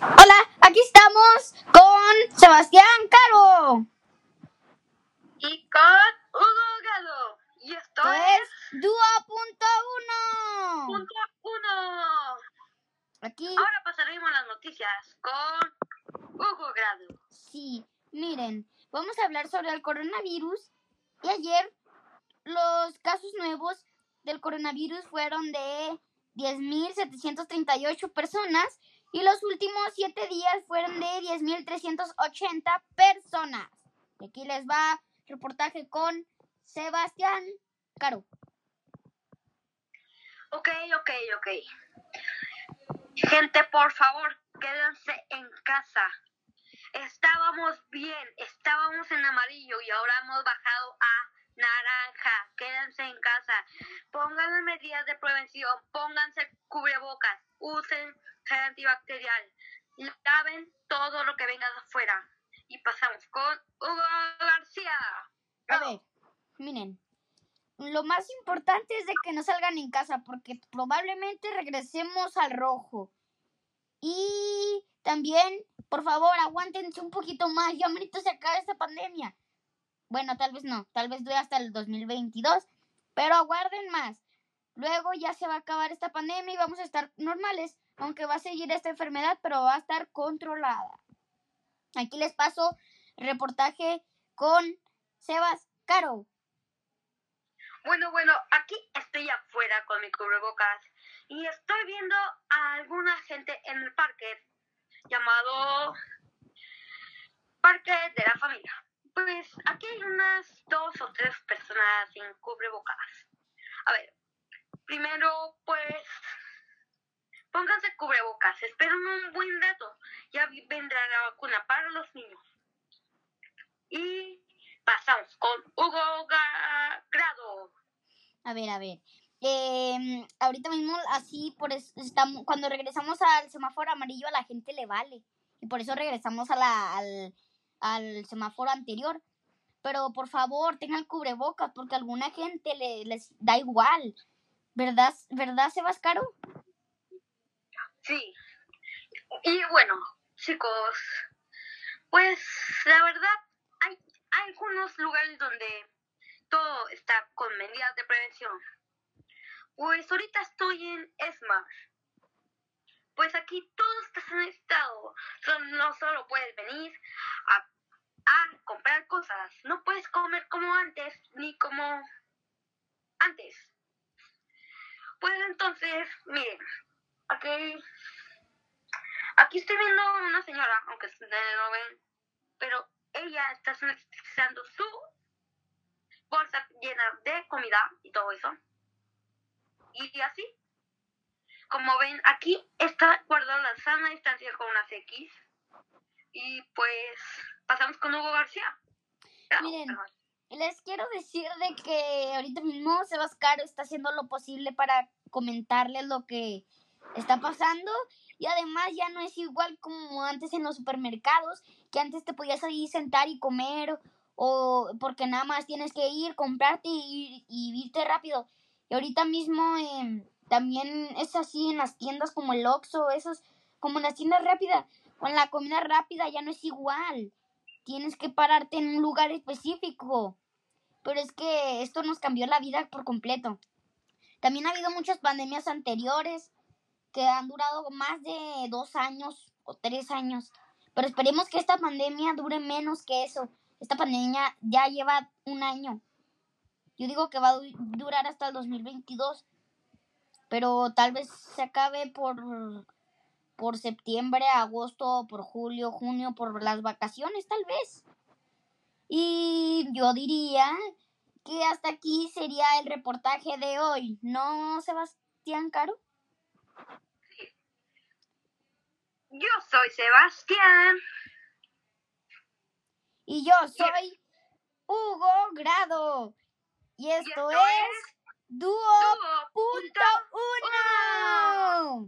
Hola, aquí estamos con Sebastián Caro. Y con Hugo Galo. Y esto Esto es es Duo.1. punto uno. Aquí, Ahora pasaremos las noticias con Hugo Grado. sí, miren, vamos a hablar sobre el coronavirus. Y ayer los casos nuevos del coronavirus fueron de 10.738 personas y los últimos 7 días fueron de 10.380 personas. Y aquí les va reportaje con Sebastián Caro. Ok, ok, ok. Gente, por favor, quédense en casa. Estábamos bien, estábamos en amarillo y ahora hemos bajado a naranja. Quédense en casa. Pongan medidas de prevención, pónganse cubrebocas, usen gel antibacterial, laven todo lo que venga de afuera. Y pasamos con Hugo García. A ver, miren, lo más importante es de que no salgan en casa porque probablemente regresemos al rojo. Y también, por favor, aguántense un poquito más. Ya ahorita se acaba esta pandemia. Bueno, tal vez no, tal vez dure hasta el 2022, pero aguarden más. Luego ya se va a acabar esta pandemia y vamos a estar normales, aunque va a seguir esta enfermedad, pero va a estar controlada. Aquí les paso reportaje con Sebas Caro. Bueno, bueno, aquí estoy afuera con mi cubrebocas y estoy viendo a alguna gente en el parque llamado Parque de la Familia. Pues aquí hay unas dos o tres personas sin cubrebocas. A ver, primero pues pónganse cubrebocas, esperen un buen rato, ya vendrá la vacuna para los niños. Y pasamos con Hugo Grado. A ver, a ver. Em, ahorita mismo, así, por estamos, cuando regresamos al semáforo amarillo, a la gente le vale. Y por eso regresamos al, al semáforo anterior. Pero por favor, tengan cubrebocas, porque a alguna gente le, les da igual. ¿Verdad, ¿verdad Sebas Caro? Sí. Y bueno, chicos, pues la verdad hay, algunos lugares donde todo está con medidas de prevención. Pues ahorita estoy en ESMA. Pues aquí todo está sanitizado. So- No solo puedes venir a comprar cosas. No puedes comer como antes, ni como antes. Pues entonces, miren, aquí Aquí estoy viendo a una señora, aunque ustedes no ven, pero ella está sanitizando su bolsa llena de comida y todo eso. Y así, como ven, aquí está guardada la sana distancia con unas X. Y pues pasamos con Hugo García. Ah, Miren. perdón. Les quiero decir de que ahorita mismo Sebas Caro está haciendo lo posible para comentarles lo que está pasando y además ya no es igual como antes en los supermercados, que antes te podías ahí sentar y comer o porque nada más tienes que ir, comprarte y, y irte rápido. Y ahorita mismo em, también es así en las tiendas como el Oxxo, esos como en las tiendas rápidas, con la comida rápida ya no es igual. Tienes que pararte en un lugar específico. Pero es que esto nos cambió la vida por completo. También ha habido muchas pandemias anteriores que han durado más de dos años o tres años. Pero esperemos que esta pandemia dure menos que eso. Esta pandemia ya lleva un año. Yo digo que va a du- durar hasta el 2022. Pero tal vez se acabe por, por septiembre, agosto, por julio, junio, por las vacaciones, tal vez. Y yo diría que hasta aquí sería el reportaje de hoy, ¿no, Sebastián Caro? Yo soy Sebastián. Y yo soy Hugo Grado. Y esto esto es Dúo Dúo punto uno.